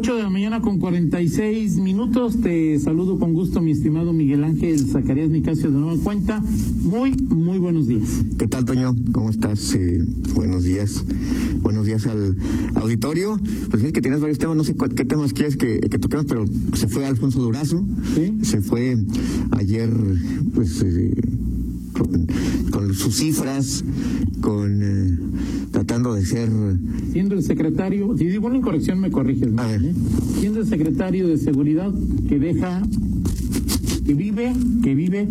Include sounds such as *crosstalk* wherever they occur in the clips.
8 de la mañana con 46 minutos. Te saludo con gusto, mi estimado Miguel Ángel Zacarías Nicasio de Nueva Cuenta. Muy, muy buenos días. ¿Qué tal, Toño? ¿Cómo estás? Eh, buenos días. Buenos días al auditorio. Pues es que tienes varios temas, no sé cuál- qué temas quieres que, que toquemos, pero se fue Alfonso Durazo. Sí. Se fue ayer, pues, eh, con, con sus cifras, con eh, tratando de ser Siendo el secretario, si digo una incorrección me corriges. Miguel, ¿eh? Siendo el secretario de Seguridad que deja, que vive, que vive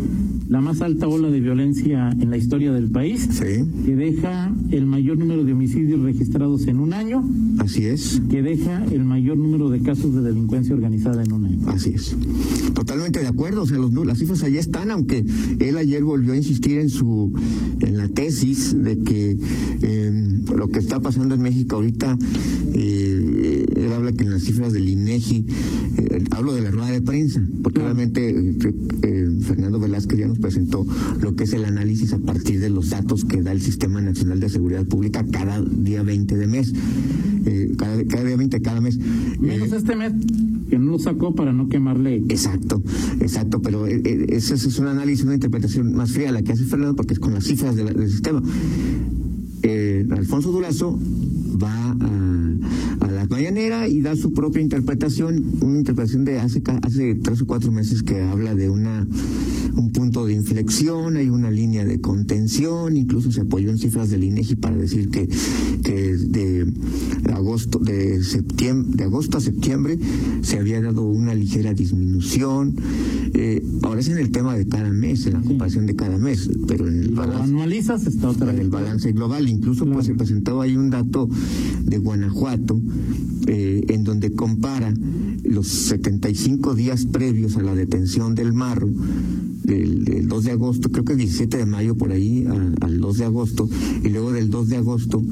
la más alta ola de violencia en la historia del país, Sí, que deja el mayor número de homicidios registrados en un año, así es, que deja el mayor número de casos de delincuencia organizada en un año. así es. Totalmente de acuerdo, o sea, los las cifras allá están, aunque él ayer volvió a insistir en su en la tesis de que eh, lo que está pasando en México ahorita, eh, él habla que en las cifras del INEGI, eh, hablo de la rueda de prensa, porque obviamente eh, eh, Fernando Velázquez ya nos presentó lo que es el análisis a partir de los datos que da el Sistema Nacional de Seguridad Pública cada día 20 de mes, eh, cada, cada día 20 cada mes. Menos este mes, que no lo sacó para no quemarle. Exacto, exacto, pero ese es un análisis, una interpretación más fría la que hace Fernando porque es con las cifras de la- del sistema. Alfonso Durazo va a la mañanera y da su propia interpretación, una interpretación de hace, hace tres o cuatro meses que habla de una un punto de inflexión, hay una línea de contención, incluso se apoyó en cifras del INEGI para decir que, que de agosto de septiembre de agosto a septiembre se había dado una ligera disminución. Eh, ahora es en el tema de cada mes, en la comparación de cada mes, pero en el balance anualizas, está otra en el balance global. Incluso Claro. pues se presentó ahí un dato de Guanajuato eh, en donde compara los 75 días previos a la detención del marro del, del 2 de agosto, creo que el 17 de mayo por ahí a- al 2 de agosto y luego del 2 de agosto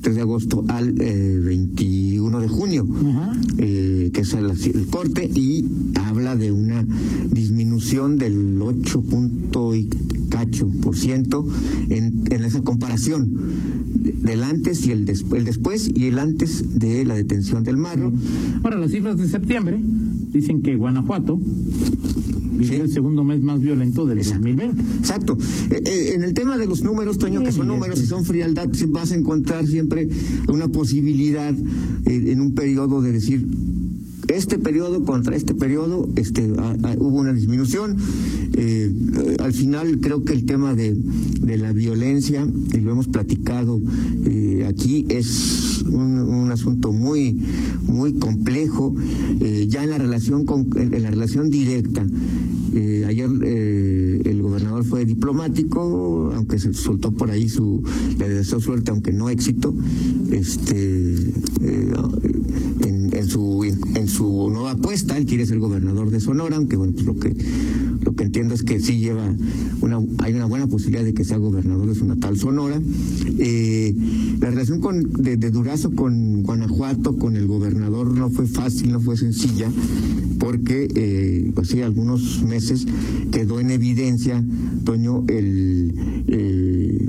3 de agosto al eh, 21 de junio eh, que es el, el corte, y habla de una disminución del 8 punto y cacho por ciento en, en esa comparación del antes y el, después el después y el antes de la detención del marro. Ahora, las cifras de septiembre dicen que Guanajuato Sí. el segundo mes más violento del Exacto. 2020. Exacto. Eh, eh, en el tema de los números, Toño, que son Sí, números y sí. son frialdad, sí vas a encontrar siempre una posibilidad eh, en un periodo de decir este periodo contra este periodo este ah, ah, hubo una disminución. Eh, al final creo que el tema de, de la violencia y lo hemos platicado eh, aquí es un, un asunto muy muy complejo. Eh, ya en la relación con en la relación directa eh, ayer eh, el gobernador fue diplomático, aunque se soltó por ahí su, le deseó suerte, aunque no éxito, este, eh, en, su en su nueva apuesta, él quiere ser gobernador de Sonora, aunque bueno, pues lo que que entiendo es que sí lleva una, hay una buena posibilidad de que sea gobernador de su natal Sonora. Eh, la relación con, de, Durazo con Guanajuato, con el gobernador, no fue fácil, no fue sencilla, porque eh, pues sí, algunos meses quedó en evidencia, Toño, el,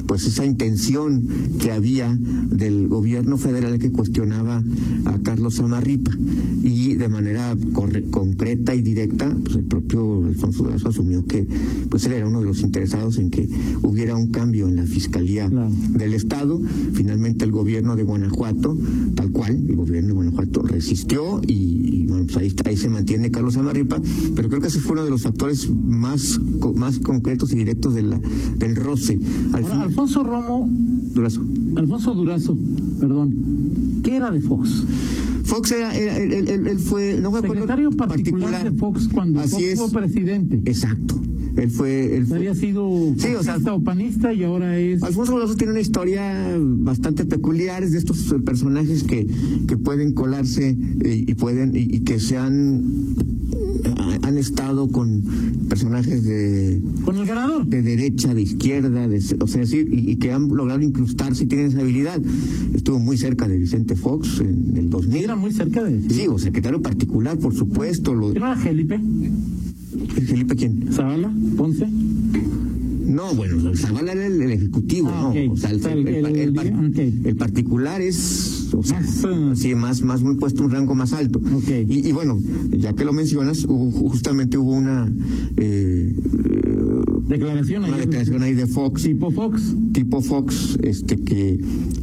pues esa intención que había del gobierno federal que cuestionaba a Carlos Amarripa y de manera corre- concreta y directa, pues el propio Alfonso Durazo asumió que pues él era uno de los interesados en que hubiera un cambio en la fiscalía del Estado. Finalmente el gobierno de Guanajuato, tal cual, el gobierno de Guanajuato resistió y, y, bueno, pues ahí, ahí se mantiene Carlos Amarripa, pero creo que ese fue uno de los factores más, más concretos y directos de la, del roce. Al Ahora, fin, Alfonso Romo, Durazo. Alfonso Durazo, perdón, ¿qué era de Fox? Fox era, era- él, él- él- él fue, no Secretario particular, de Fox cuando Así Fox es. fue presidente. Exacto. Él fue, él fue- Había sido Sí, o sea- o panista y ahora es... Alfonso Durazo tiene una historia bastante peculiar, es de estos eh, personajes que, que pueden colarse eh, y pueden y, y que se han han estado con personajes de con el ganador de derecha, de izquierda, de, o sea, decir, y, que han logrado incrustarse y tienen esa habilidad. Estuvo muy cerca de Vicente Fox en el 2000. Era muy cerca de Sí, o secretario particular, por supuesto. Lo... ¿Era Felipe? ¿Felipe quién? ¿Zabala? ¿Ponce? No, bueno, Zavala era el, ejecutivo, ah, ¿no? O sea, el, el, particular es, o sea, más, sí, más, más un puesto un rango más alto. Y, y, bueno, ya que lo mencionas, justamente hubo una eh, declaración, una declaración ahí de Fox. Tipo Fox. Tipo Fox, este que,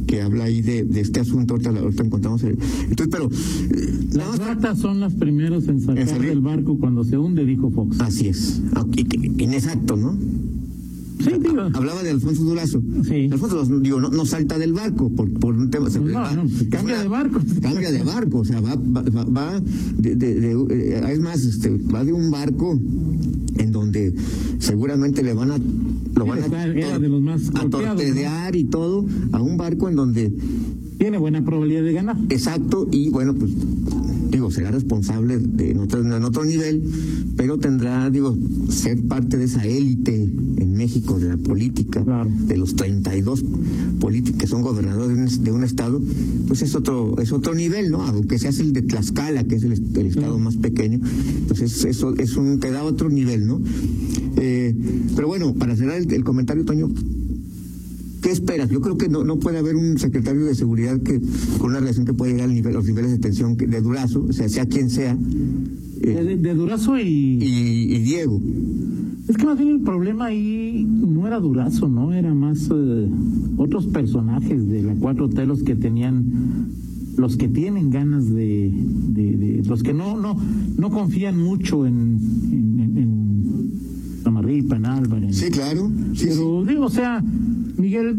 que habla ahí de, de este asunto, ahorita, ahorita encontramos. entonces, pero. Eh, las ratas son las primeras en sacar del barco cuando se hunde, dijo Fox. Así es. Inexacto, ¿no? Sí, digo. Hablaba de Alfonso Durazo. Sí. Alfonso digo, no, no salta del barco por, por un tema. no, no, cambia de barco. Cambia de barco, o sea, va, va, va de, de, de, eh, es más, este, va de un barco en donde seguramente le van a lo van a, de los más a torpedear y todo a un barco en donde tiene buena probabilidad de ganar. Exacto, y bueno, pues digo, será responsable de en otro, en otro nivel, pero tendrá, digo, ser parte de esa élite en México de la política, de los 32 políticos que son gobernadores de un, estado, pues es otro es otro nivel, ¿no? Aunque se hace el de Tlaxcala, que es el, estado más pequeño, entonces eso es un te da otro nivel, ¿no? Eh, pero bueno, para cerrar el comentario, Toño, ¿Qué esperas? Yo creo que no, no puede haber un secretario de seguridad que con una relación que pueda llegar a los niveles de tensión de Durazo, o sea, sea quien sea. Eh, de, Durazo y... y... Diego. Es que más bien el problema ahí no era Durazo, ¿no? Era más eh, otros personajes de la cuatro telos que tenían los que tienen ganas de, de, los que no no no confían mucho en, en, en, en Álvarez. Sí, claro. Pero digo, o sea, Miguel,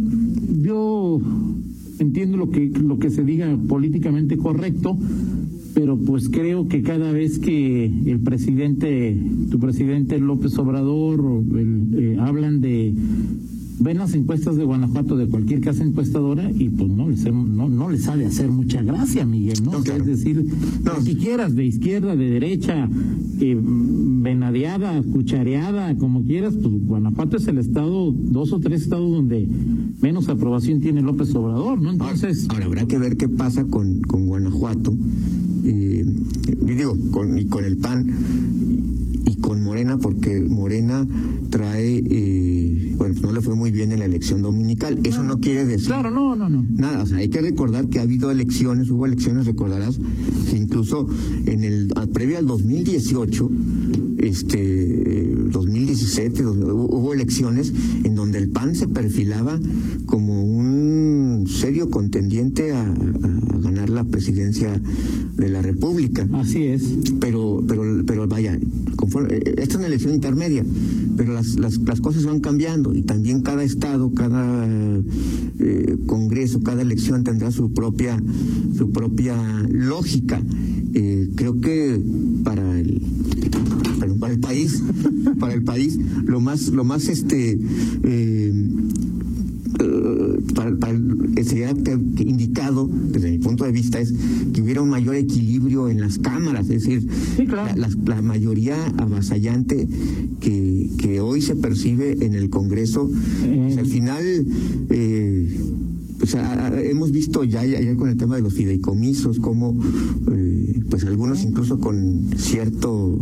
yo entiendo lo que, lo que se diga políticamente correcto, pero pues creo que cada vez que el presidente, tu presidente López Obrador, eh, hablan de ven las encuestas de Guanajuato de cualquier casa encuestadora y pues no les, no, no les ha de hacer mucha gracia, Miguel, ¿no? Es decir, no. si quieras, de izquierda, de derecha, eh, venadeada, cuchareada, como quieras, pues Guanajuato es el estado, dos o tres estados donde menos aprobación tiene López Obrador, ¿no? Entonces... Ahora, habrá que ver qué pasa con, con Guanajuato, eh, y digo, con, y con el PAN Morena, porque Morena trae... Eh, bueno, no le fue muy bien en la elección dominical. Eso no quiere decir. Claro, no, no, no. Nada, o sea, hay que recordar que ha habido elecciones, hubo elecciones, recordarás, incluso en el previo al 2018, este 2017 hubo elecciones en donde el PAN se perfilaba como un serio contendiente a, ganar la presidencia de la República. Así es. Pero pero pero vaya, conforme, esta es una elección intermedia, pero las, las, las cosas van cambiando y también cada estado, cada eh, congreso, cada elección tendrá su propia su propia lógica. Eh, creo que para el para el país, *laughs* para el país, lo más, lo más este eh, eh para, para sería indicado desde mi punto de vista es que hubiera un mayor equilibrio en las cámaras, es decir, la, mayoría avasallante que, que hoy se percibe en el Congreso, pues, al final eh, pues hemos visto ya, ya, con el tema de los fideicomisos, como eh, pues algunos incluso con cierto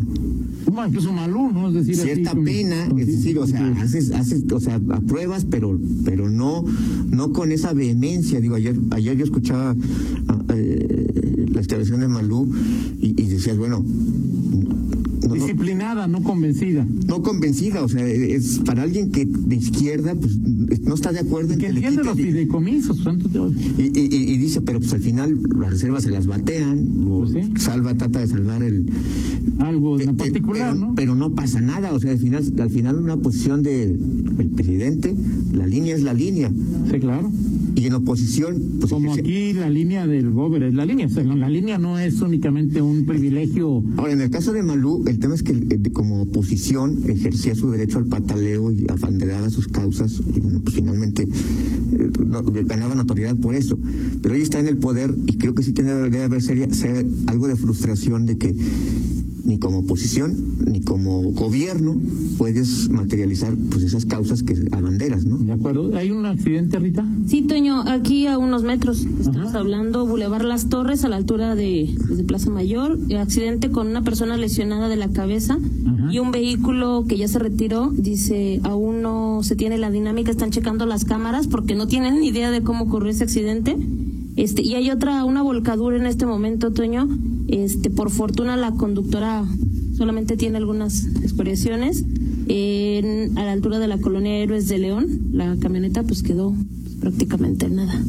incluso Malú, ¿no? Es decir, cierta pena, es decir, o sea, haces, haces, o sea, apruebas, pero, pero no, no con esa vehemencia. Digo, ayer, ayer yo escuchaba ah, eh, la expresión de Malú y, y decías, bueno, disciplinada, no convencida. No convencida, o sea, es para alguien que de izquierda pues no está de acuerdo en que, entiende los fideicomisos, y, y, y, dice, pero pues al final las reservas se las batean, o pues salva, trata de salvar el algo en particular, pero, ¿no? Pero no pasa nada, o sea, al final, al final una posición del presidente, la línea es la línea. Sí, claro y en oposición. Pues, Como aquí la línea del Gober es la línea, o sea, la línea no es únicamente un privilegio. Ahora, en el caso de Malú, el tema es que eh, como oposición ejercía su derecho al pataleo y abanderaba sus causas, y bueno, pues finalmente eh, ganaba notoriedad por eso. Pero hoy está en el poder y creo que sí tiene, debe haber ser, algo de frustración de que ni como oposición, ni como gobierno puedes materializar pues esas causas que abanderas, ¿no? De acuerdo. ¿Hay un accidente, Rita? Sí, Toño, aquí a unos metros. Estamos hablando Boulevard Las Torres, a la altura de, de Plaza Mayor. Accidente con una persona lesionada de la cabeza Ajá. y un vehículo que ya se retiró. Dice, aún no se tiene la dinámica, están checando las cámaras porque no tienen ni idea de cómo ocurrió ese accidente. Este, y hay otra, una volcadura en este momento, Toño. Este, por fortuna la conductora solamente tiene algunas excoriaciones. En, a la altura de la colonia Héroes de León, la camioneta pues quedó prácticamente en nada.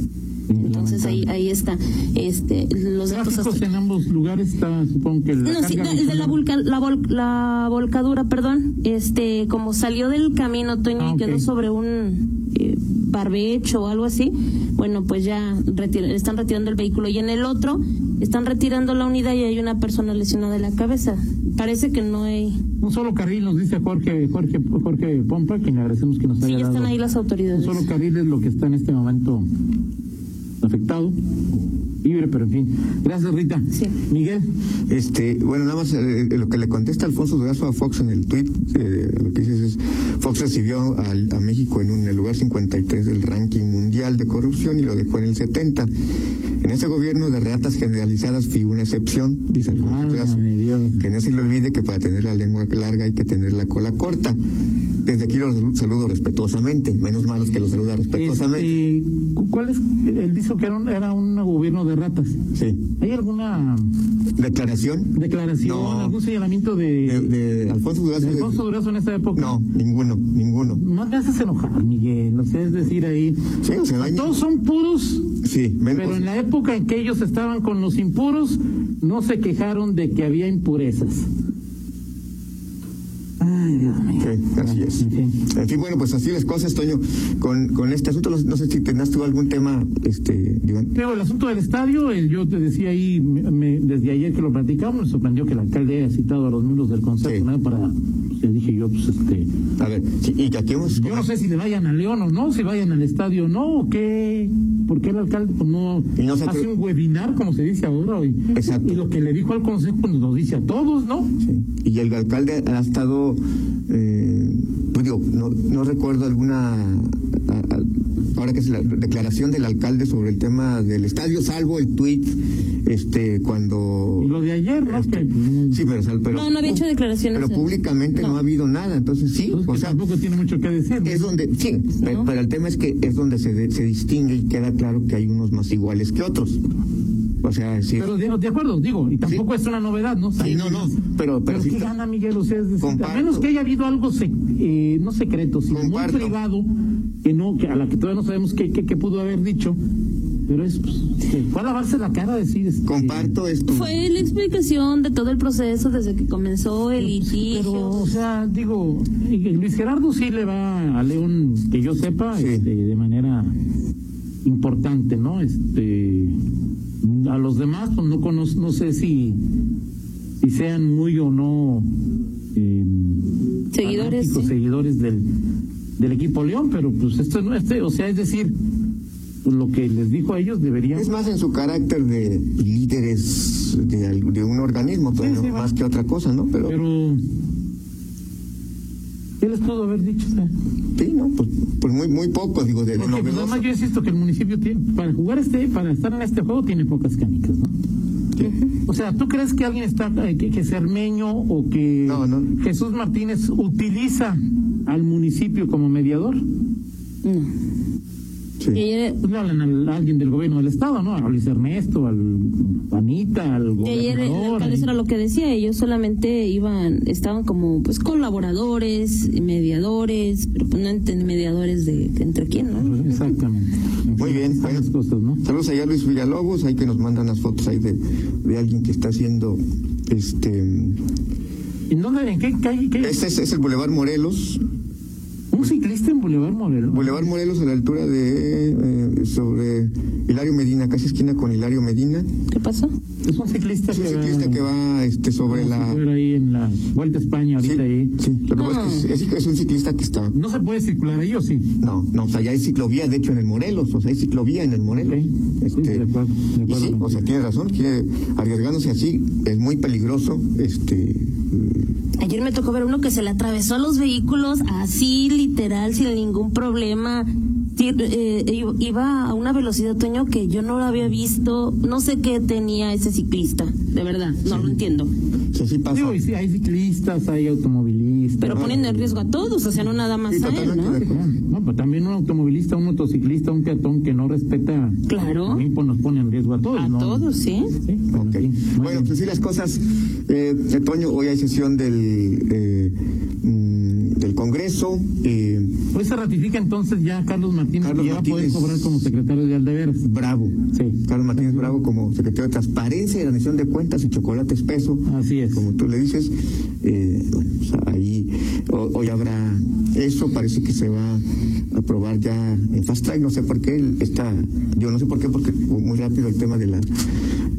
Entonces ahí ahí está. Este, los datos hasta- en ambos lugares está, supongo que la no, sí, el de la, la, vol- la volcadura, perdón, este, como salió del camino, Toño, Ah, y quedó ok. sobre un eh, barbecho o algo así, bueno, pues ya están retirando el vehículo. Y en el otro, están retirando la unidad y hay una persona lesionada de la cabeza. Parece que no hay... Un solo carril nos dice Jorge, Jorge, Jorge Pompa, que le agradecemos que nos Sí, haya ya están dado. ahí las Un autoridades. solo carril es lo que está en este momento afectado. Libre, pero en fin. Gracias, Rita. Sí. Miguel. Este, bueno, nada más eh, lo que le contesta Alfonso Durazo a Fox en el tweet, eh, lo que dices es, Fox recibió al- a, México en, un, en el lugar 53 del ranking mundial de corrupción y lo dejó en el 70. En ese gobierno de reatas generalizadas fui una excepción, dice Alfonso Durazo. Que no se le olvide que para tener la lengua larga hay que tener la cola corta. Desde aquí los saludo respetuosamente, menos malos que los saluda respetuosamente. Este, cu- ¿Cuál es? Él dijo que era un, era un gobierno de ratas. Sí. ¿Hay alguna ¿Declaración? declaración, No. algún señalamiento de, De, de Alfonso Durazo. de Alfonso Durazo en esa época? No, ninguno, ninguno. No te haces enojar, Miguel. O sea, es decir, ahí. Sí, o sea, Todos son puros, Sí, ven- pero en la época en que ellos estaban con los impuros, no se quejaron de que había impurezas. Ay, Dios mío. Sí, así es. En fin. En fin, bueno, pues así las cosas, Toño, con, con este asunto. No, sé si tenías tú algún tema, este, Iván. El asunto del estadio, eh, yo te decía ahí, me- me- desde ayer que lo platicamos, me sorprendió que el alcalde haya citado a los miembros del consejo, Sí. ¿no? Para, pues, le dije yo, pues este, A ver, sí, y que aquí hemos... yo no sé si le vayan a León o no, si vayan al estadio o no, o qué, porque el alcalde pues, no, Y no hace un webinar, como se dice ahora, y, Exacto. y lo que le dijo al consejo, pues nos dice a todos, ¿no? Sí. Y el alcalde ha estado, eh, pues digo, no, no recuerdo alguna, a- a- ahora que es la declaración del alcalde sobre el tema del estadio, salvo el tuit, este, cuando... Y lo de ayer, ¿no? Sí, pero, pero, No, no había hecho declaraciones. pero en- públicamente no. No. ha habido nada, entonces sí, o sea, tampoco tiene mucho que decir. ¿no? es donde, sí, pero, pero el tema es que es donde se, de- se distingue y queda claro que hay unos más iguales que otros. O sea, sí. Pero de, de acuerdo, digo, y tampoco es una novedad, ¿no? Sí, no, no, pero, pero, Pero sí ¿qué gana Miguel? O sea, es decir, a menos que haya habido algo, sec- eh, no secreto, sino Comparto. muy privado, que no, que a la que todavía no sabemos qué, qué, qué pudo haber dicho, pero es, pues, que fue a lavarse la cara decir... este, comparto esto. Fue la explicación de todo el proceso desde que comenzó el litigio. pero, o sea, digo, Luis Gerardo sí le va a León, que yo sepa, Sí. este, de manera importante, ¿no? Este, a los demás, pues no conozco, no sé si, si sean muy o no eh, Seguidores, sí. seguidores del, del equipo León, pero pues esto no, este, o sea, es decir, pues, lo que les dijo a ellos deberían Es más en su carácter de líderes de, al- de un organismo, pero Sí, no sí, más va. que otra cosa, ¿no? Pero, pero ¿qué les pudo haber dicho? Sí, ¿no? Pues, pues muy, muy poco, digo, de, de Porque pues, además yo insisto que el municipio tiene, para jugar este, para estar en este juego tiene pocas canicas, ¿no? Sí. O sea, ¿tú crees que alguien está, eh, que, que Cermeño o que No, no. Jesús Martínez utiliza al municipio como mediador? No. Sí. Y ayer, Pues le hablan al- a alguien del gobierno del estado, ¿no? A Luis Ernesto, al Anita, al y ayer el gobernador. ahí. eso era lo que decía, ellos solamente iban, estaban como pues colaboradores, mediadores, pero pues no mediadores de, de entre quién, ¿no? Exactamente. En Muy bien, las cosas, ¿no? Saludos allá a Luis Villalobos, ahí que nos mandan las fotos ahí de, de alguien que está haciendo, este, ¿En dónde, en qué calle? qué- este es, es el Boulevard Morelos, Un ciclista en Boulevard Morelos. Boulevard Morelos a la altura de, eh, sobre Hilario Medina, casi esquina con Hilario Medina, ¿Qué pasó? Es un ciclista, Es un que, ciclista que va este, sobre la... ahí en la Vuelta a España, Sí, ahorita ahí. sí, lo que pasa es que es, es- es un ciclista que está... No se puede circular ahí, ¿o sí? No, no, o sea, ya hay ciclovía, de hecho, en el Morelos, o sea, hay ciclovía en el Morelos. Ok, sí, Este, de acuerdo, de y acuerdo sí, o sea, tiene razón, quiere, arriesgándose así, es muy peligroso, este... Ayer me tocó ver uno que se le atravesó a los vehículos así, literal, sin ningún problema. Sí, eh, iba a una velocidad, Toño, que yo no lo había visto. No sé qué tenía ese ciclista, de verdad, no lo entiendo. O sea, sí pasa. Digo, sí, hay ciclistas, hay automovilistas. Pero ponen en riesgo a todos, o sea, no nada más Sí, a él, ¿no? No, pero también un automovilista, un motociclista, un peatón que no respeta. Claro. Pues, nos pone en riesgo a todos, A ¿no? todos, sí. Sí, Bueno, pues sí, las cosas. Eh, Toño, hoy hay sesión del, eh, mm, del Congreso. Eh, Hoy se ratifica entonces ya Carlos Martínez Carlos que ya va a poder Martínez. cobrar como secretario de Aldeveras. Bravo. Sí. Carlos Martínez Bravo como secretario de Transparencia y Rendición de Cuentas y Chocolate Espeso. Así es. Como tú le dices. Eh, bueno, pues ahí hoy habrá eso. Parece que se va a aprobar ya en fast track. No sé por qué. Está, yo no sé por qué, porque muy rápido el tema de la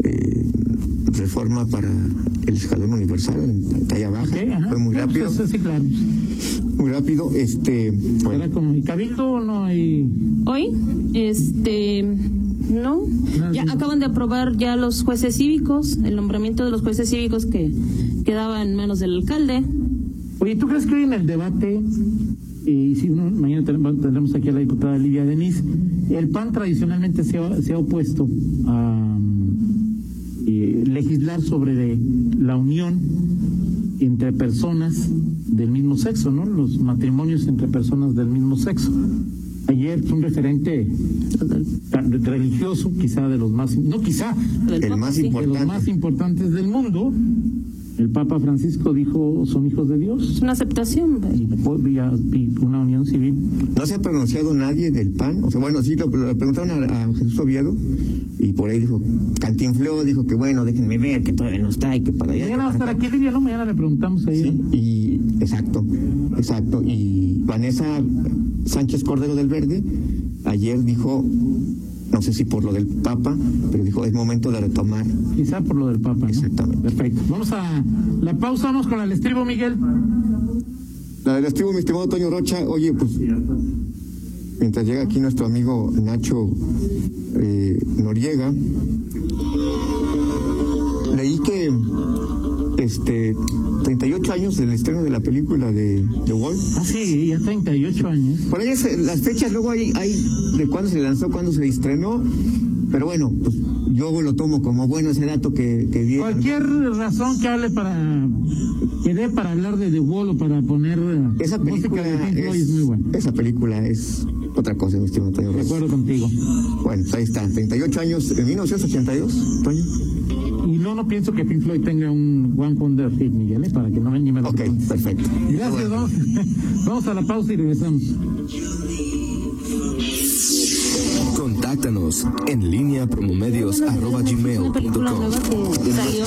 eh, reforma para el escalón universal en talla baja. Fue muy Bueno, rápido. pues, sí, claro. Muy rápido. Este, bueno, Era como, ¿y Cabildo o no hay? Hoy, este, no, No, ya acaban de aprobar ya los jueces cívicos, el nombramiento de los jueces cívicos que quedaba en manos del alcalde. Oye, ¿tú crees que hoy en el debate, y si uno, mañana tendremos aquí a la diputada Lidia Denis, el PAN tradicionalmente se ha, se ha opuesto a mm, eh, legislar sobre de la unión entre personas del mismo sexo, ¿no? Los matrimonios entre personas del mismo sexo. Ayer un referente religioso, quizá de los más, no quizá, el más sí. de los más importantes del mundo, el Papa Francisco dijo, son hijos de Dios Es una aceptación. pues. y, y a- una unión civil. No se ha pronunciado nadie del PAN. O sea, bueno, sí, lo, lo preguntaron a, a Jesús Oviedo y por ahí dijo, cantinfló, dijo que bueno, déjenme ver, que todavía no está y que para allá. Mañana va a estar aquí. Lidia, ¿no? Mañana le preguntamos ahí. Sí, y exacto, exacto. Y Vanessa Sánchez Cordero del Verde ayer dijo, no sé si por lo del Papa, pero dijo, es momento de retomar. Quizá por lo del Papa, ¿no? Exactamente. Perfecto. Vamos a la pausa, vamos con el estribo, Miguel. La del estribo, mi estimado Toño Rocha, oye, pues mientras llega aquí nuestro amigo Nacho eh, Noriega, leí que este 38 años del estreno de la película de The Wall. Ah, sí, ya 38 años. Por ahí es, las fechas luego hay, hay de cuándo se lanzó, cuándo se estrenó, pero bueno, pues yo lo tomo como bueno ese dato que, que di. Cualquier razón que hable para que dé para hablar de The Wall o para poner eh, Esa película de es, es, muy buena. esa película es otra cosa, mi estimado Toño De acuerdo contigo. Bueno, ahí está, 38 años, en 1982, Toño. Y no, no pienso que Pink Floyd tenga un One Wonder Hit, Miguel, ¿eh? para que no me lo Ok, perfecto. Gracias, Bueno. vamos, *laughs* vamos a la pausa y regresamos. Contáctanos en línea promomedios arroba Una película gmail.com. nueva que salió.